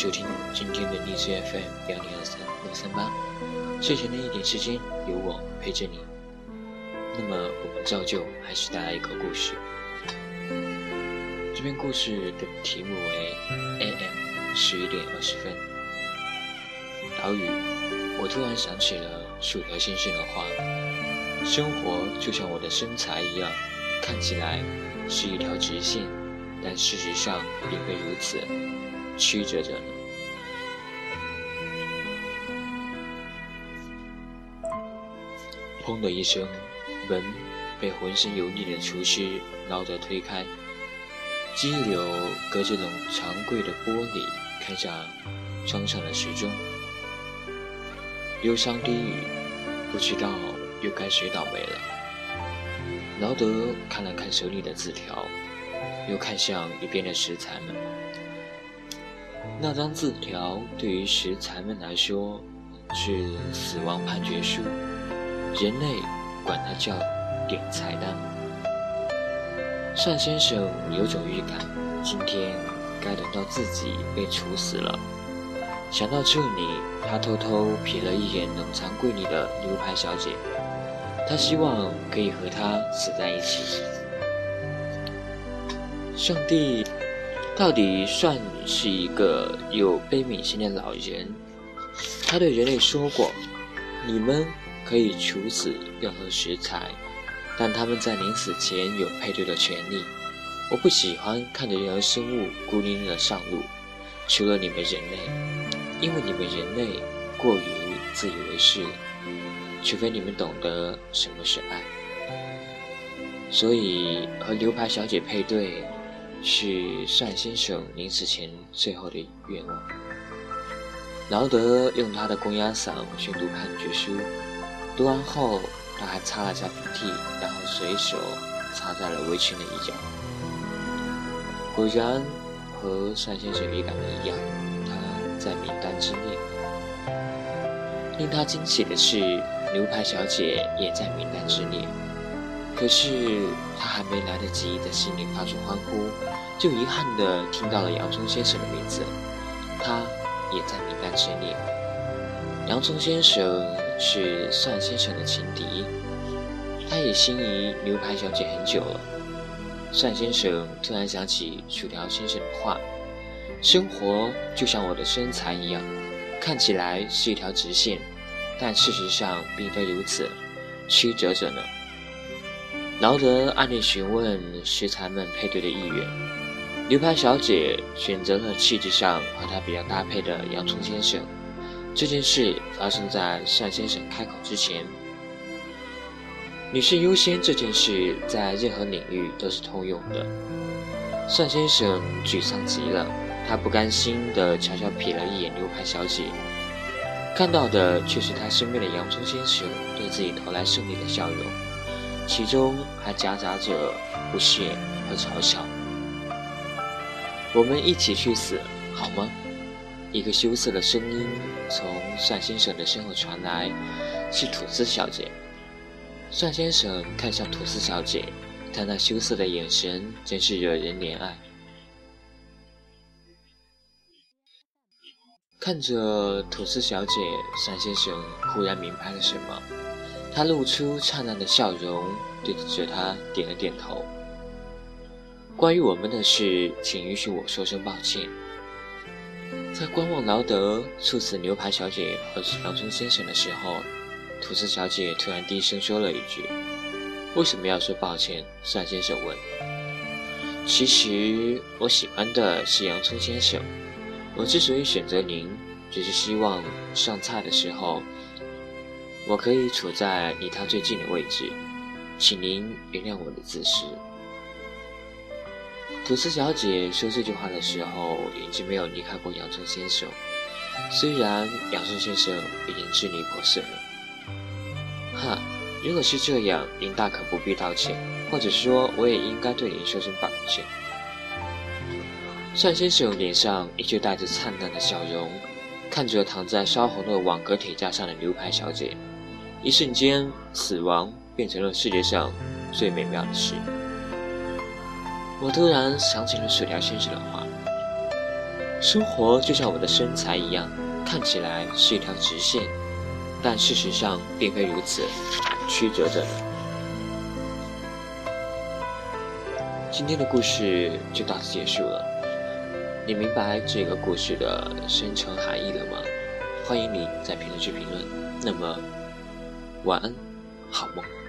收听今天的荔枝 FM 幺零二三六三八，睡前的一点时间，有我陪着你。那么，我们照旧还是带来一个故事。这篇故事的题目为 AM 十一点二十分。岛屿，我突然想起了薯条先生的话：生活就像我的身材一样，看起来是一条直线，但事实上并非如此。曲折着呢。砰的一声，门被浑身油腻的厨师劳德推开，激流隔着冷长柜的玻璃看向窗上的时钟。忧伤低语，不知道又该谁倒霉了。劳德看了看手里的字条，又看向一边的食材们。那张字条对于食材们来说是死亡判决书，人类管它叫点菜单。单先生有种预感，今天该轮到自己被处死了。想到这里，他偷偷瞥了一眼冷藏柜里的牛排小姐，他希望可以和她死在一起。上帝。到底算是一个有悲悯心的老人。他对人类说过：“你们可以处死任何食材，但他们在临死前有配对的权利。我不喜欢看着任何生物孤零零的上路，除了你们人类，因为你们人类过于自以为是，除非你们懂得什么是爱。所以和牛排小姐配对。”是单先生临死前最后的愿望。劳德用他的公鸭嗓宣读判决书，读完后他还擦了下鼻涕，然后随手擦在了围裙的一角。果然和单先生预感的一样，他在名单之列。令他惊喜的是，牛排小姐也在名单之列。可是他还没来得及在心里发出欢呼，就遗憾地听到了洋葱先生的名字，他也在名单之列。洋葱先生是单先生的情敌，他也心仪牛排小姐很久了。单先生突然想起薯条先生的话：“生活就像我的身材一样，看起来是一条直线，但事实上并非如此，曲折着呢。”劳德暗地询问食材们配对的意愿，牛排小姐选择了气质上和她比较搭配的洋葱先生。这件事发生在单先生开口之前。女士优先这件事在任何领域都是通用的。单先生沮丧极了，他不甘心地悄悄瞥了一眼牛排小姐，看到的却是他身边的洋葱先生对自己投来胜利的笑容。其中还夹杂着不屑和嘲笑。我们一起去死，好吗？一个羞涩的声音从单先生的身后传来，是吐司小姐。单先生看向吐司小姐，她那羞涩的眼神真是惹人怜爱。看着吐司小姐，单先生忽然明白了什么。他露出灿烂的笑容，对着他点了点头。关于我们的事，请允许我说声抱歉。在观望劳德猝死牛排小姐和洋葱先生的时候，吐司小姐突然低声说了一句：“为什么要说抱歉？”单先生问。“其实我喜欢的是洋葱先生。我之所以选择您，只是希望上菜的时候。”我可以处在离他最近的位置，请您原谅我的自私。吐司小姐说这句话的时候，已经没有离开过洋葱先生。虽然洋葱先生已经支离破碎了。哈，如果是这样，您大可不必道歉，或者说，我也应该对您说声抱歉。单先生脸上依旧带着灿烂的笑容，看着躺在烧红的网格铁架上的牛排小姐。一瞬间，死亡变成了世界上最美妙的事。我突然想起了薯条先生的话：生活就像我的身材一样，看起来是一条直线，但事实上并非如此，曲折着呢。今天的故事就到此结束了。你明白这个故事的深层含义了吗？欢迎你在评论区评论。那么，晚安，好梦。